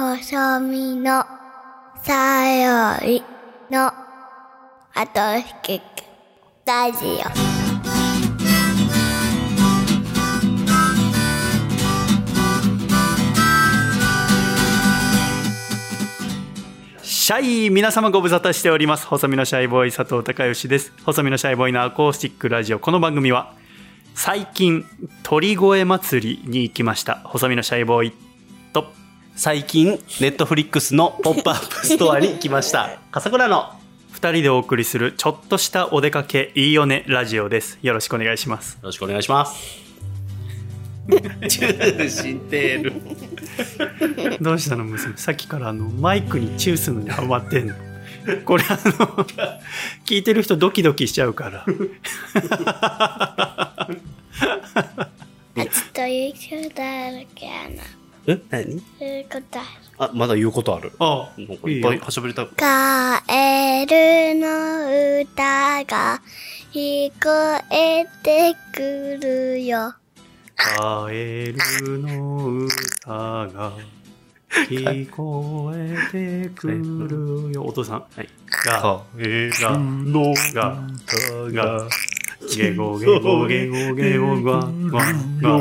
細身のさよいのあと引きラジオ。シャイ皆様ご無沙汰しております。細身のシャイボーイ佐藤孝義です。細身のシャイボーイのアコースティックラジオ。この番組は最近鳥越祭りに行きました。細身のシャイボーイ最近ネットフリックスのポップアップ ストアに来ました。笠倉の2人でお送りするちょっとしたお出かけいいよねラジオです。よろしくお願いします。よろしくお願いします。中心テールどうしたの娘？さっきからあのマイクにチューするのにハマってんの。これあの聞いてる人ドキドキしちゃうから。夏ということあるけなえ？何？いうことある。あまだ言うことある。あなんかいっぱい喋りたくカエルの歌が聞こえてくるよ。カエルの歌が聞こえてくるよ。お父さん。はい。がエがのががゲゴゲゴゲゴゲゴガガガ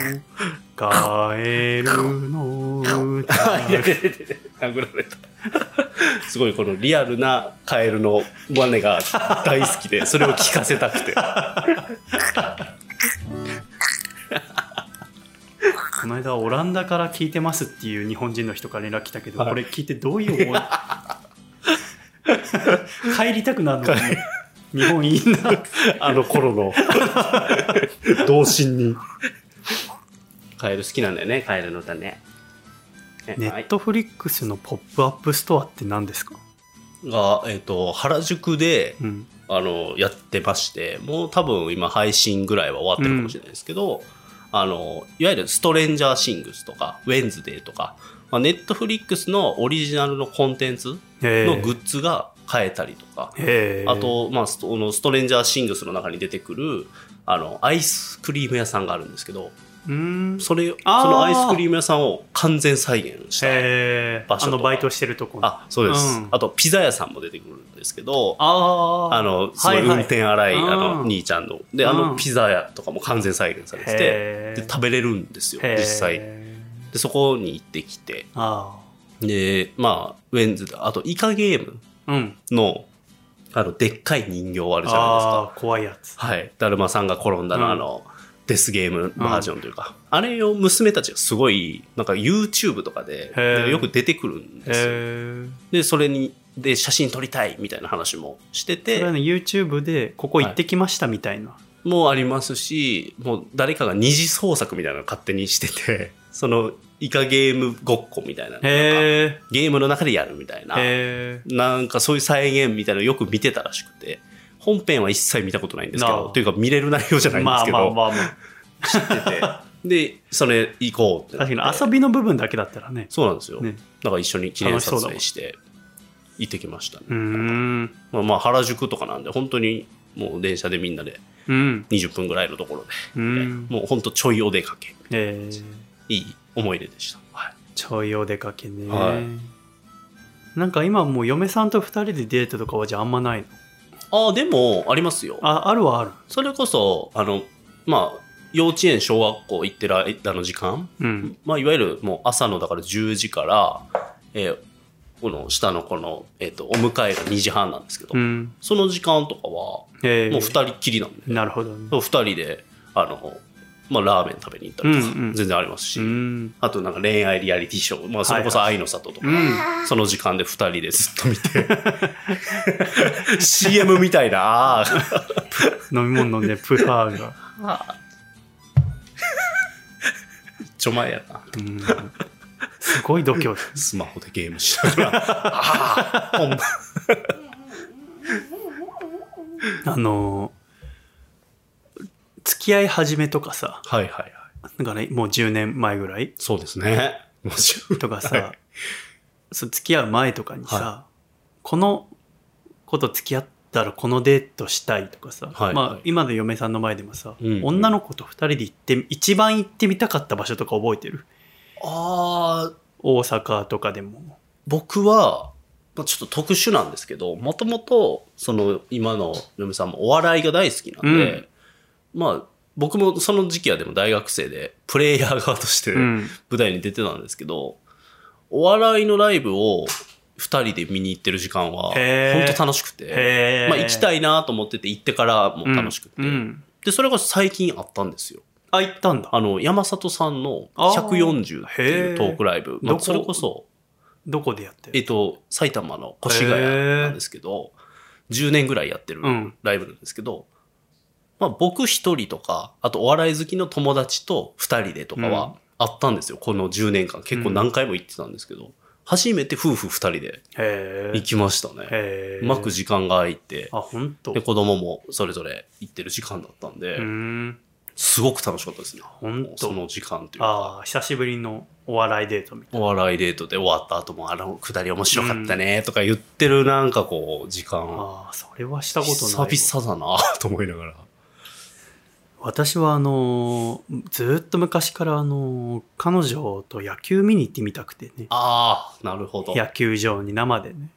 カエルの歌殴られたすごいこのリアルなカエルの真似が大好きでそれを聞かせたくてこの間オランダから聞いてますっていう日本人の人から連絡来たけど、はいこれ聞いてどういう思い帰りたくなるのかね日本いいなあの頃の童心にカエル好きなんだよねカエルの歌ね。ね Netflix のポップアップストアって何ですか、が、えっと原宿でうん、あのやってましてもう多分今配信ぐらいは終わってるかもしれないですけど、あのいわゆる Stranger Things とか Wednesday とか、まあ、ネットフリックスのオリジナルのコンテンツへのグッズが買えたりとか、あと、まあ、ストのストレンジャーシングスの中に出てくるあのアイスクリーム屋さんがあるんですけどうーんそれそのアイスクリーム屋さんを完全再現した場所あのバイトしてるとこあそうです、うん。あとピザ屋さんも出てくるんですけどあー。あの、すごいはいはい。運転荒い、うん。あの、兄ちゃんの。で、あうん。の、ピザ屋とかも完全再現されてて、で、食べれるんですよ、実際。で、そこに行ってきて、あで、まあ、ウェンズで、あと、イカゲームーうん。の、あの、でっかい人形あるじゃないですか。怖いやつ。はい。だるまさんが転んだの、うん。あの、デスゲームバージョンというか、あれを娘たちがすごい、なんか YouTube とかでよく出てくるんですよ。で、それに、で、写真撮りたいみたいな話もしてて、それはね YouTube でここ行ってきましたみたいな、もありますし、もう誰かが二次創作みたいなのを勝手にしてて、そのイカゲームごっこみたいな。のとかへゲームの中でやるみたいな、なんかそういう再現みたいなのをよく見てたらしくて、本編は一切見たことないんですけど、というか見れる内容じゃないんでまあすけど、まあまあまあ知ってて、で、それ行こうって確かに遊びの部分だけだったらねそうなんですよ。ねだから一緒に記念撮影して行ってきましたね。うーんまあまあ原宿とかなんで、本当にもう電車でみんなでうん20分ぐらいのところで、うんもう本当ちょいお出かけ。えーいい思い出でした。はい。ちょいお出かけね、はいなんか今もう嫁さんと二人でデートとかはじゃああんまないのああ、でも、ありますよ。ああるはある。それこそ、あの、まあ、幼稚園、小学校行ってる間の時間、うん。まあ、いわゆるもう朝のだから10時から、えーこの下のこの、えっ、と、お迎えが2時半なんですけど、うん。その時間とかは、えー。もう二人っきりなんで、なるほどね。二人で、あの、まあ、ラーメン食べに行ったりとか、うんうん全然ありますし、うん。あとなんか恋愛リアリティショー、まあ、それこそ愛の里とか、うん。その時間で二人でずっと見て、CM みたいな、飲み物飲んでプハーが、ちょ前やな。うん、すごい度胸。スマホでゲームしながら、ああ、ほんま。あの付き合い始めとかさ。はいはいはい。なんかねもう10年前ぐらい。そうですね。とかさ、はいそう付き合う前とかにさ、はこの子と付き合ったらこのデートしたいとかさ、まあはい。はい今の嫁さんの前でもさ、うん女の子と二人で行って一番行ってみたかった場所とか覚えてる？ああ、大阪とかでも。僕は、まあちょっと特殊なんですけど、もともと、その、今の嫁さんもお笑いが大好きなんで、まあ、僕もその時期はでも大学生で、プレイヤー側としてうん。舞台に出てたんですけど、お笑いのライブを二人で見に行ってる時間は、本当楽しくて、まあ行きたいなと思ってて行ってからも楽しくて、うんうん。で、それが最近あったんですよ。あ、行ったんだ。あの、山里さんのあー。140っていうトークライブ。まあ、それこそ、どこでやってる？えっと、埼玉の越谷なんですけど、10年ぐらいやってるうん。ライブなんですけど、まあ僕一人とか、あとお笑い好きの友達と二人でとかうん。はあったんですよ。この10年間。結構何回も行ってたんですけど、初めて夫婦二人でへ行きましたね。え。うまく時間が空いて、あ、本当？で、子供もそれぞれ行ってる時間だったんで、うーん。すごく楽しかったですね。ほんとその時間というか。ああ、久しぶりのお笑いデートみたいお笑いデートで終わった後も、あのくだり面白かったねとか言ってるなんかこう、時間。な。ああ、それはしたことないわ。久々だなと思いながら。私はあのーずーっと昔からあのー彼女と野球見に行ってみたくてね。ああ、なるほど。野球場に生でね。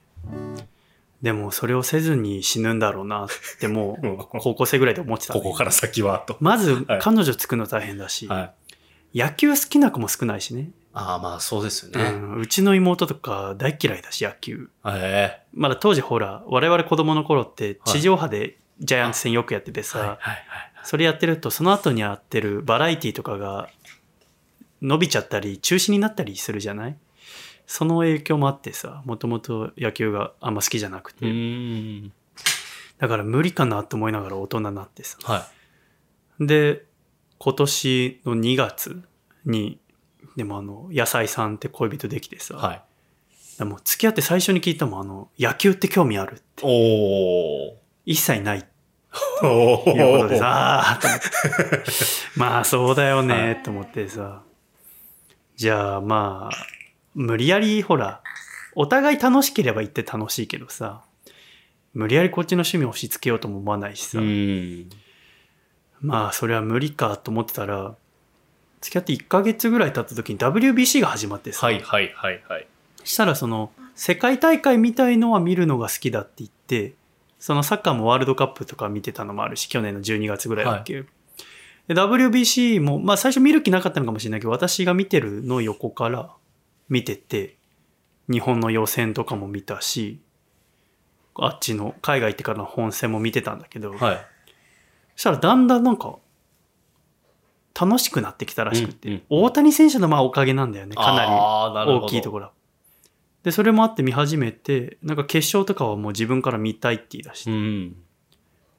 でもそれをせずに死ぬんだろうなってもう 高校生ぐらいで思ってた、ここから先は、と。まずはい彼女作るの大変だし、はい。野球好きな子も少ないしね。ああ、まあそうですようね。ん、うちの妹とか大嫌いだし野球。へえ。まだ当時ほら、我々子供の頃って地上波でジャイアンツ戦よくやっててさ、はいはいはい。それやってるとその後にやってるバラエティとかが伸びちゃったり中止になったりするじゃない？その影響もあってさ、もともと野球があんま好きじゃなくうて。だから無理かなと思いながら大人になってさ。はい。で、今年の2月に、でもあの、野菜さんって恋人できてさ、はい。でも付き合って最初に聞いたもん、あの、野球って興味あるって。おー。一切ないってお いうことでー。さ、あ まあそうだよはね、と思ってさ。じゃあまあ、無理やりほら、お互い楽しければ言って楽しいけどさ、無理やりこっちの趣味を押し付けようとも思わないしさ。まあそれは無理かと思ってたら、付き合って1ヶ月ぐらい経った時に WBC が始まってさ、はいはいはいはい。したらその世界大会みたいのは見るのが好きだって言ってそのサッカーもワールドカップとか見てたのもあるし去年の12月ぐらいだっけ、で WBC もまあ最初見る気なかったのかもしれないけど私が見てるのを横から見てて日本の予選とかも見たしあっちの海外行ってからの本戦も見てたんだけど、はい。そしたらだんだんなんか楽しくなってきたらしくて、うんうん大谷選手のまあおかげなんだよねかなり。大きいところはでそれもあって見始めてなんか決勝とかはもう自分から見たいって言い出して、うん。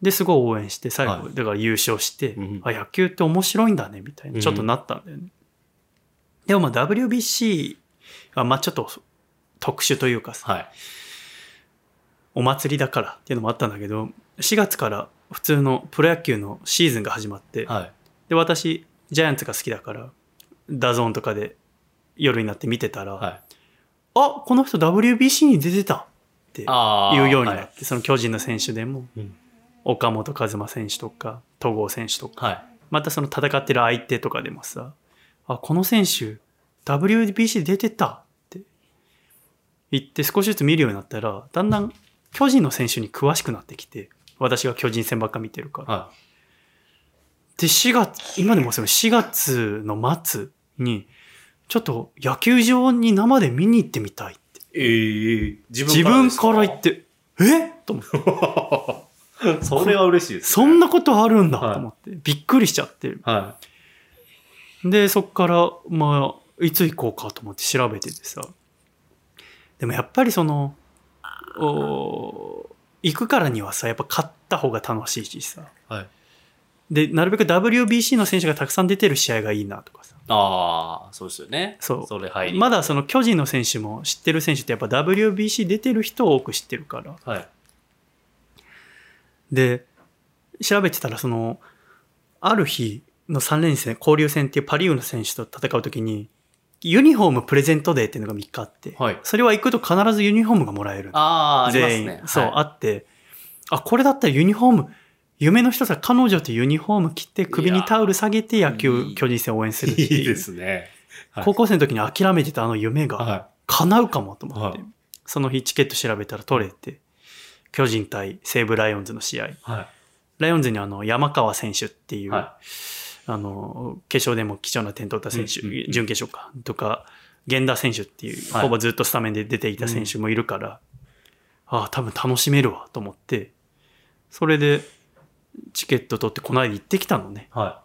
ですごい応援して最後、はいだから優勝して、うんあ野球って面白いんだねみたいなちょっとなったんだよね、でもまあ WBC はまあちょっと特殊というかさはい。お祭りだからっていうのもあったんだけど4月から普通のプロ野球のシーズンが始まって、はい。で私ジャイアンツが好きだからDAZN とかで夜になって見てたら、はい。あこの人 WBC に出てた。ってあー言うようになって、はその巨人の選手でもうん。岡本和真選手とか戸郷選手とか。はい。またその戦ってる相手とかでもさあこの選手 WBC 出てた。って言って少しずつ見るようになったらだんだん巨人の選手に詳しくなってきて私が巨人戦ばっか見てるから。はで、4月、今でもその4月の末に、ちょっと野球場に生で見に行ってみたいって。い。ええ自自分から言って、え？と思って、て。それは嬉しいです、そんなことあるんだはいと思って、びっくりしちゃって。はで、そっから、まあ、いつ行こうかと思って調べててさ。でもやっぱりその、お行くからにはさ、やっぱ勝った方が楽しいしさ。い。はい。で、なるべく WBC の選手がたくさん出てる試合がいいなとかさ。ああ、そうですよね。そうそれ入り。まだその巨人の選手も知ってる選手ってやっぱ WBC 出てる人を多く知ってるから。はい。で、調べてたらその、ある日の3連戦、交流戦っていうパリウの選手と戦うときに、ユニフォームプレゼントデーっていうのが3日あって、はいそれは行くと必ずユニフォームがもらえる。ああ、あります。ね。そう、はいあって、あ、これだったらユニフォーム、夢の一つは彼女とユニフォーム着て首にタオル下げて野球、巨人戦応援するっていう。いいですね。はい高校生の時に諦めてたあの夢がは叶うかもと思って、はいその日チケット調べたら取れて、巨人対西武ライオンズの試合。い。はい。ライオンズにあの山川選手っていう、はあの、決勝でも貴重な点取った選手、うんうんうん準決勝か、とか、源田選手っていう、はいほぼずっとスタメンで出ていた選手もいるから、ああ、多分楽しめるわと思って、それでチケット取ってこの間行ってきたのね。は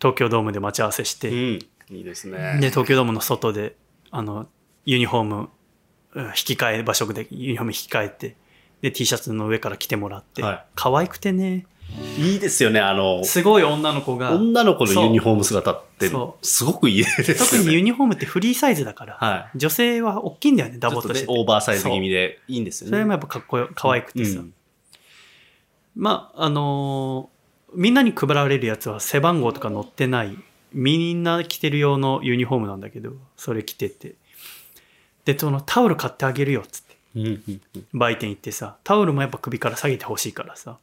東京ドームで待ち合わせして、い。うん。いいですね。で、東京ドームの外で、あの、ユニフォーム、うん引き換え、場所でユニフォーム引き換えて、で、T シャツの上から着てもらって、はい可愛くてね、いいですよね。あの、すごい女の子が、女の子のユニフォーム姿ってそ、すごくいいですね。にユニフォームってフリーサイズだから、は女性は大きいんだよね、ダちょっとねボっとして、て。オーバーサイズ気味でいいんですよね。それもやっぱかっこよ、可愛くてさ。うんまあ、あのーみんなに配られるやつは背番号とか載ってない、みんな着てる用のユニフォームなんだけど、それ着てて。で、そのタオル買ってあげるよ、っつって。売店行ってさ、タオルもやっぱ首から下げてほしいからさ。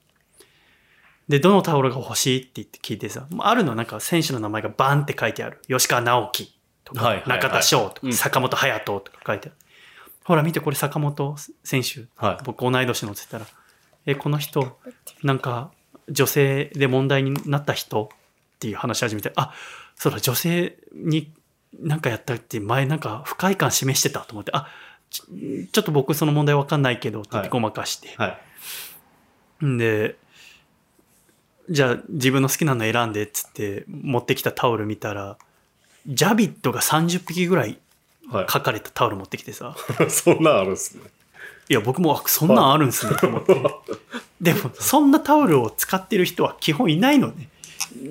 で、どのタオルが欲しいって言って聞いてさ、もうあるのなんか選手の名前がバンって書いてある。吉川直樹とか、はいはいはい中田翔とか、うん坂本勇人とか書いてある。ほら見てこれ坂本選手。はい僕同い年のってたら、え、この人、なんか女性で問題になった人っていう話し始めて、あ、そうだ、女性になんかやったって前なんか不快感示してたと思って、あ、ちちょっと僕その問題わかんないけどって言ってはいごまかして。はい。んで、じゃあ自分の好きなの選んでっつって持ってきたタオル見たら、ジャビットが30匹ぐらいはい。書かれたタオル持ってきてさ、そんなんあるんですね。いや僕もあそんなんあるんすねと思って。でもそんなタオルを使ってる人は基本いないのね。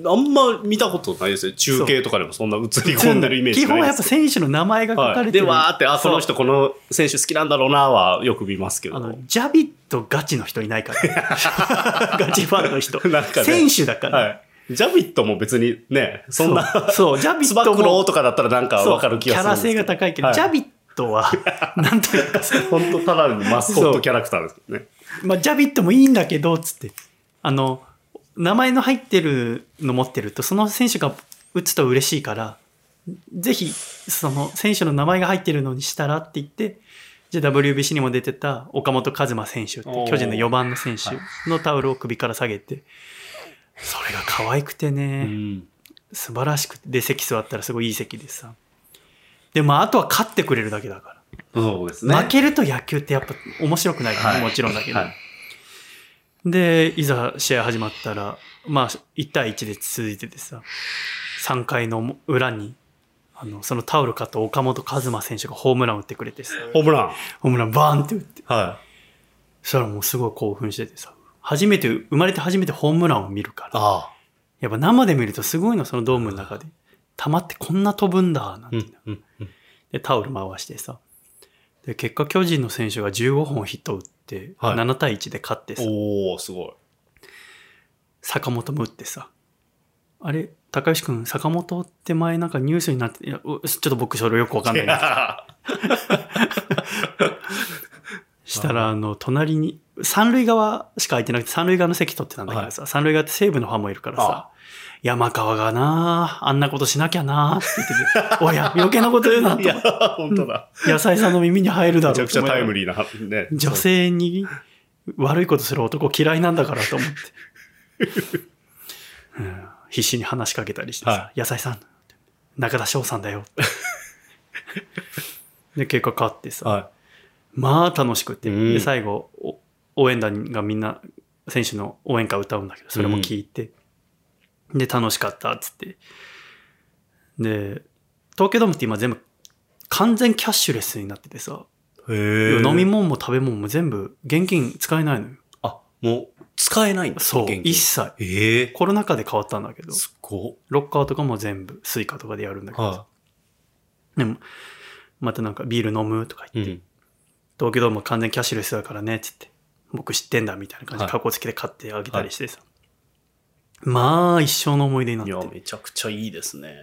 あんま見たことないですね。中継とかでもそんな映り込んでるイメージ基本はやっぱ選手の名前が。書かれてる。で、わーって、あ、その人この選手好きなんだろうなはよく見ますけど。あの、ジャビットガチの人いないから。ガチファンの人。なんかね選手だから。はい。ジャビットも別にね、そんな、そうそうジャビットもつば九郎とかだったらなんかわかる気がするキャラ性が高いけど、はいジャビットは、なんというかさ、本当ただのマスコットキャラクターですけどね。まあ、ジャビットもいいんだけど、つって。あの、名前の入ってるの持ってると、その選手が打つと嬉しいから、ぜひ、その選手の名前が入ってるのにしたらって言って、じゃあ WBC にも出てた岡本和真選手巨人の4番の選手のタオルを首から下げて、それが可愛くてね、うん。素晴らしくて、で、席座ったらすごいいい席でさ。で、まあ、あとは勝ってくれるだけだから。そうですね。負けると野球ってやっぱ面白くないから、はいもちろんだけど。はいで、いざ試合始まったら、まあ、1対1で続いててさ、3回の裏に、あの、そのタオル買った岡本和真選手がホームラン打ってくれてさ、ホームラン？ホームランバーンって打って、はい。そしたらもうすごい興奮しててさ、初めて、生まれて初めてホームランを見るから、あやっぱ生で見るとすごいの、そのドームの中で。球ってこんな飛ぶんだ、なんあ。て、うん。うん。うんで、タオル回してさ。で、結果巨人の選手が15本ヒット打って、はい7対1で勝ってさ、おー、すごい。坂本も打ってさ。あれ、高吉くん、坂本って前なんかニュースになって、いや、うちょっと僕それよくわかんないんですしたら、あの、隣に、三塁側しか空いてなくて、三塁側の席取ってたんだけどさ、三塁側って西武のファンもいるからさ、山川がなあんなことしなきゃなって言ってて、おや、余計なこと言うなといや、本当だ。野菜さんの耳に入るだろうめちゃくちゃタイムリリーな、ね。女性に悪いことする男嫌いなんだからと思って。うん必死に話しかけたりしてさ、は野菜さん、中田翔さんだよ。で、結果勝ってさ、はまあ楽しくて、うんで、最後、お応援団がみんな、選手の応援歌歌うんだけど、それも聞いて、で、楽しかったっつって。で、東京ドームって今全部完全キャッシュレスになっててさ、い。へ飲み物も食べ物も全部現金使えないのよ。あ、もう、使えないんだ。そう、一切。ええコロナ禍で変わったんだけど、すごっ。ロッカーとかも全部 Suica とかでやるんだけど、はでも、またなんかビール飲むとかい。言って、うん。東京ドーム完全キャッシュレスだからね、つって、僕知ってんだみたいな感じではいカッコつけて買ってあげたりしてさ。まあ、一生の思い出になっいや、て。めちゃくちゃいいですね。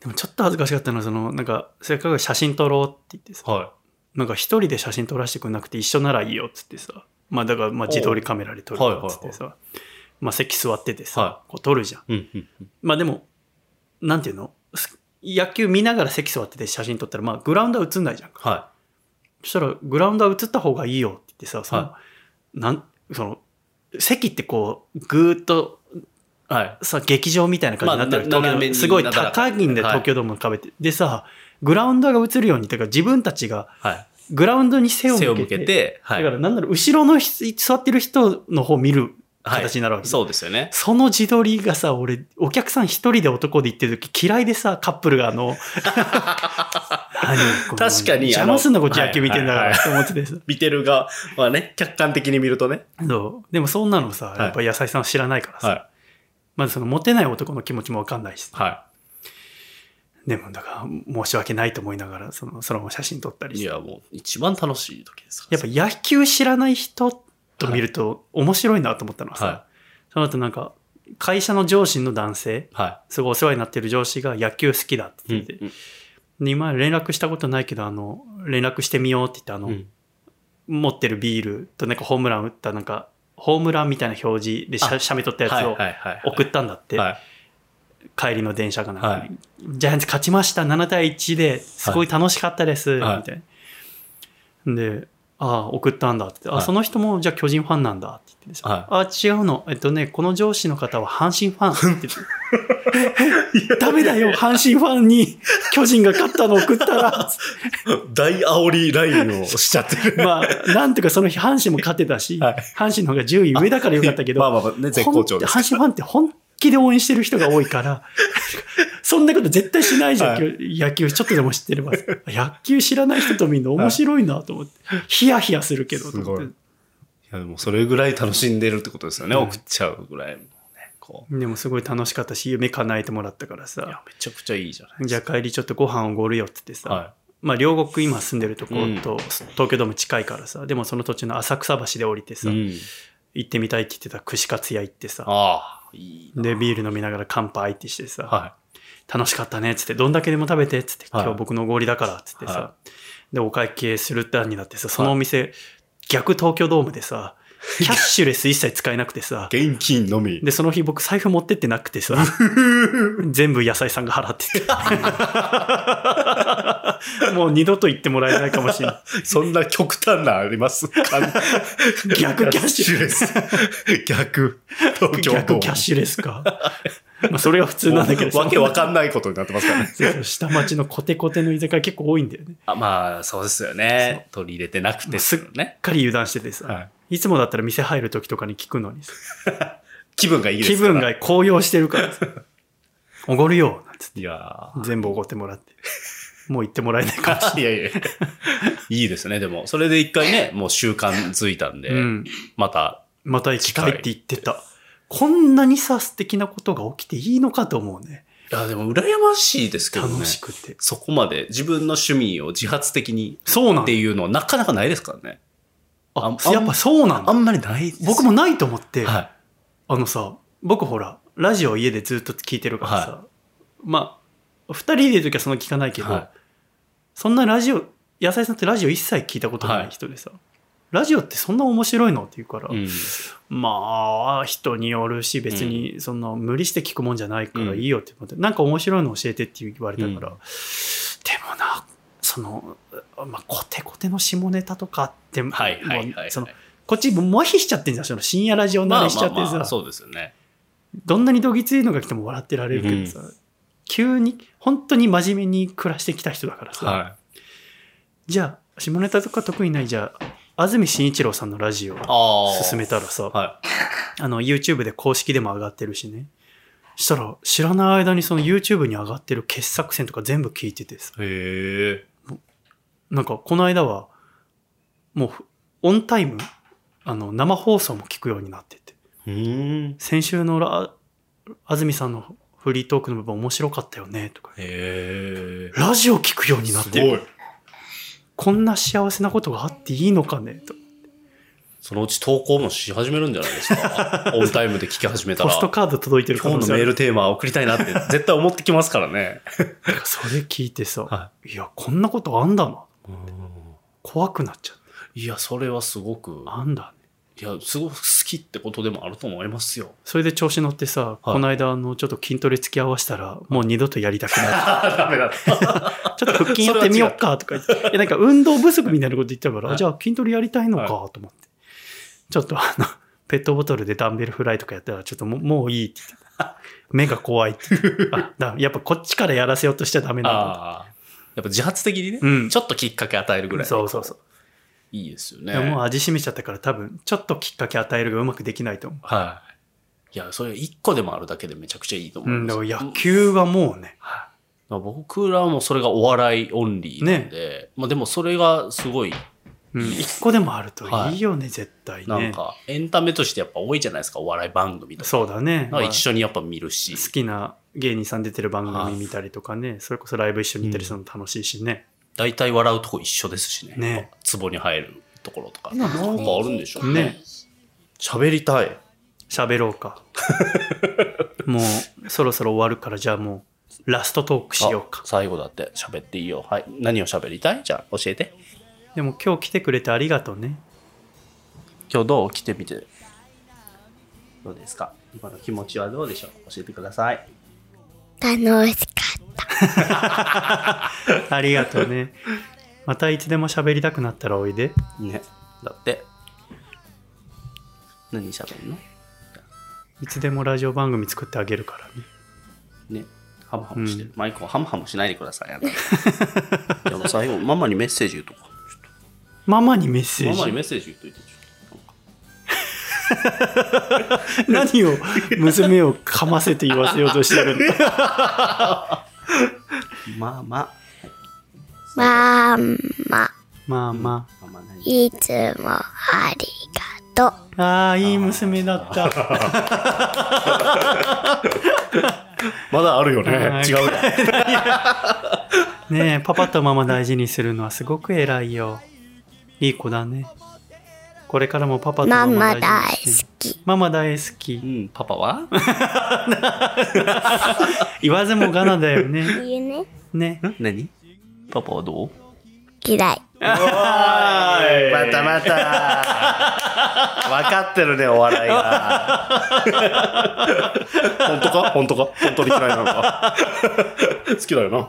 でもちょっと恥ずかしかったのは、その、なんか、せっかく写真撮ろうって言ってさ、はなんか一人で写真撮らせてくんなくて一緒ならいいよっつってさ、まあだからまあ自撮りカメラで撮るよっつってさ、まあ席座っててさ、はこう撮るじゃん。い。うん、うん。まあでも、なんていうの？す野球見ながら席座ってて写真撮ったら、まあ、グラウンドは映んないじゃんか。はそしたら、グラウンドは映った方がいいよって言ってさ、その、はなん、その、席ってこう、ぐーっと、い。はい。さ、劇場みたいな感じになってる、まあな東京すごい高いんで、はい東京ドームの壁って。でさ、グラウンドが映るように、てか自分たちがはい。グラウンドに背を向けて、背を向けて、はい。だからなんだろう、後ろの人座ってる人の方を見るはい形になるわけ、そうですよね。その自撮りがさ、俺、お客さん一人で男で行ってる時嫌いでさ、カップルがあの、確かに邪魔すんなこっち野球見てんだかはいはいらと思っててさ。見てる側はね、客観的に見るとね。そうでもそんなのさ、やっぱ野菜さんは知らないからさ、はまずそのモテない男の気持ちもわかんないしい。、はでもだから申し訳ないと思いながら、その、そのまま写真撮ったりい。いして。や、もう一番楽しい時ですから。やっぱ野球知らない人と見ると面白いなと思ったのはさ、はその後なんか、会社の上司の男性、はすごいお世話になってる上司が野球好きだってい。言ってて、うんで今連絡したことないけど、あの、連絡してみようって言って、あの、うん持ってるビールとなんかホームラン打ったなんか、ホームランみたいな表示で写メ撮ったやつを。送ったんだって、はい。帰りの電車かなはい。ジャイアンツ勝ちました、7対1ですごい。楽しかったです、はい。みたいな。で、ああ、送ったんだって言って、はい。あ、その人もじゃあ巨人ファンなんだって言ってさ、はい。あ、違うの。えっとね、この上司の方は阪神ファンって言って。えダメだよ、阪神ファンに巨人が勝ったの送ったら、大煽りラインをしちゃってる。まあ、なんとかその日阪神も勝てたし、はい。阪神の方が10位上だからよかったけど、まあまあまあね、絶好調です。阪神ファンって本気で応援してる人が多いから、そんなこと絶対しないじゃん、は野球ちょっとでも知ってれば。野球知らない人と見るの面白いなと思って。ヒヤヒヤするけど、と思ってすごいいや、でもそれぐらい楽しんでるってことですよね。うん送っちゃうぐらい。でもすごい楽しかったし、夢叶えてもらったからさ、、めちゃくちゃいいじゃないじゃあ帰りちょっとご飯おごるよって言ってさ、はまあ両国今住んでるところと東京ドーム近いからさ、でもその途中の浅草橋で降りてい。さ、うん。行ってみたいって言ってた串カツ屋行ってさ、ああ、いいな。でビール飲みながら乾杯ってしてさ、は楽しかったねっつって、どんだけでも食べてっつって、はい今日僕のおごりだからっつってさ、はで、お会計するってになってさ、そのお店、逆東京ドームでさ、キャッシュレス一切使えなくてさ、い。現金のみ。で、その日僕財布持ってってなくてさ、全部野菜さんが払ってて。もう二度と言ってもらえないかもしれない。そんな極端なあります？か逆キャッシュレス。逆。東京逆キャッシュレスか。まあそれが普通なんだけどわけわかんないことになってますからね。そうそう下町のコテコテの居酒屋結構多いんだよね。あまあ、そうですよね。取り入れてなくてね。しっかり油断しててさ、、はいつもだったら店入る時とかに聞くのにさ気分がいいです気分が高揚してるからさ、おごるよなんつっていや全部おごってもらって。もう行ってもらえないかもしー いやいやいいですね。でも、それで一回ね、もう習慣づいたんで、れない。うん。また、また行きたいって言ってた。こんなにさ、素敵なことが起きていいのかと思うね。いや、でも羨ましいですけどね。楽しくて。そこまで自分の趣味を自発的にそうなんだっていうのはなかなかないですからね。ああやっぱそうなんだ。あんまりないです。僕もないと思って、はあのさ、僕ほら、ラジオ家でずっと聞いてるからさ、まあ、二人でいる時はそんな聞かないけど、はそんなラジオ、野菜さんってラジオ一切聞いたことない人でさ、ラジオってそんな面白いの？って言うから、い。うん。まあ、人によるし、別にそんな無理して聞くもんじゃないからいいよって思って、なんか面白いの教えてって言われたから、うんでもな、その、まあ、コテコテの下ネタとかって、はいはいはい、その、こっちもう麻痺しちゃってんじゃん、その深夜ラジオ慣れしちゃってさ、まあまあまあそうですよね。どんなにどぎついのが来ても笑ってられるけどさ、急に、本当に真面目に暮らしてきた人だからさ、はじゃあ、下ネタとか得意ない、じゃあ、安住紳一郎さんのラジオ。進めたらさ、はあの、YouTube で公式でも上がってるしね。したら、知らない間にその YouTube に上がってる傑作選とか全部聞いててさ、い。へえ。なんかこの間は、もう、オンタイム、あの、生放送も聞くようになってて、うん。先週のラ安住さんのフリートークの部分面白かったよね、とか。ラジオ聞くようになってる。こんな幸せなことがあっていいのかね、と。そのうち投稿もし始めるんじゃないですか？オンタイムで聞き始めたら。ポストカード届いてる可今日のメールテーマ送りたいなって絶対思ってきますからね。それ聞いてさ、、はいや、こんなことあんだな。怖くなっちゃう。いや、それはすごく。あんだね。いや、すごく好きってことでもあると思いますよ。それで調子乗ってさ、この間あのちょっと筋トレ付き合わせたらもう二度とやりたくない。ダメだ。った。ちょっと腹筋やってみようかとか言って。いやなんか運動不足みたいなこと言ってたから、はい。じゃあ筋トレやりたいのかはいと思って、ちょっとあの ペットボトルでダンベルフライとかやったらちょっともうもういいって言ってた。目が怖いって。あだやっぱこっちからやらせようとしちゃダメなんだ。やっぱ自発的にね、うん。ちょっときっかけ与えるぐらい。そうそうそう。いいですよでももうね。味しめちゃったから多分ちょっときっかけ与えるがうまくできないと思はい。いや、それ一個でもあるだけでめちゃくちゃいいとう、思います。うん、だから野球はもうねはい僕らもそれがお笑いオンリーなんで、まあでもそれがすごい、うん一個でもあるといいよね、絶対ねなんかエンタメとしてやっぱ多いじゃないですか、お笑い番組とか。そうだね、一緒にやっぱ見るし。好きな芸人さん出てる番組見たりとかね、それこそライブ一緒に行ったりするの楽しいしね。大体笑うとこ一緒ですしね。ね壺に入るところとか。ななんんかあるんでしょうね。喋りたい。喋ろうか。もうそろそろ終わるからじゃあもうラストトークしようかあ。最後だって喋っていいよ。はい。何を喋りたい？じゃあ教えて。でも今日来てくれてありがとうね。今日どう？来てみて。どうですか？今の気持ちはどうでしょう？教えてください。楽しかった。ありがとうね。またいつでも喋りたくなったらおいで。ね。だって。何喋るの？いつでもラジオ番組作ってあげるからね。ね。ハムハムしてる。マイクをハムハムしないでください。で も最後、ママにメッセージ言うとか。ママにメッセージ？ママにメッセージ言っといて。何を娘をかませて言わせようとしてるの？まあまママ、まあまあ。ママ何いつもありがとう。あ。ああ、いい娘だった。まだあるよねはい違うよ。ねえ、パパとママ大事にするのはすごく偉いよ。いい子だね。これからもパパとママママ大好き。ママ大好きう。ん、パパは？言わずもがなだよね。言うね。ね。ん？何？パパはどう？嫌い。またまた。分かってるね、お笑いが。本当か？本当か？本当に嫌いなのか？好きだよな。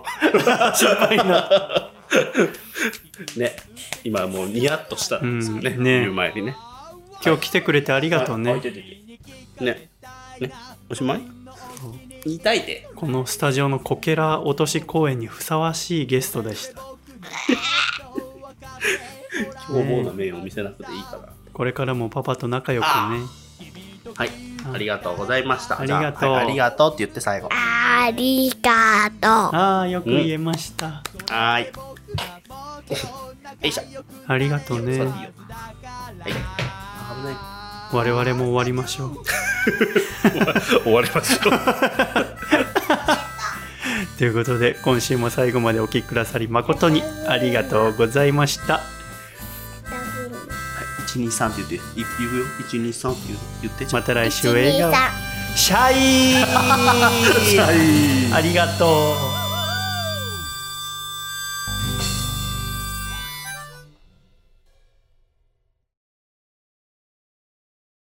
心配な。ね。今もうニヤッとしたんですよね。うんね言う前にね。今日来てくれてありがとうあね。いてててね。ね。おしまい？言いたいで。このスタジオのこけら落とし公演にふさわしいゲストでした。凶暴な面を見せなくていいから。これからもパパと仲良くね。はい。ありがとうございました。ありがとうはいありがとうって言って最後。ありがとう。ああ、よく言えました。はーい。よいしょ。ありがとうね。はい。危ない。我々も終わりましょう。終わりましょう。ということで今週も最後までお聴きくださり誠にありがとうございました。123って言って、い言うよ。123って言って。また来週笑顔。123シャイはい。ありがとう。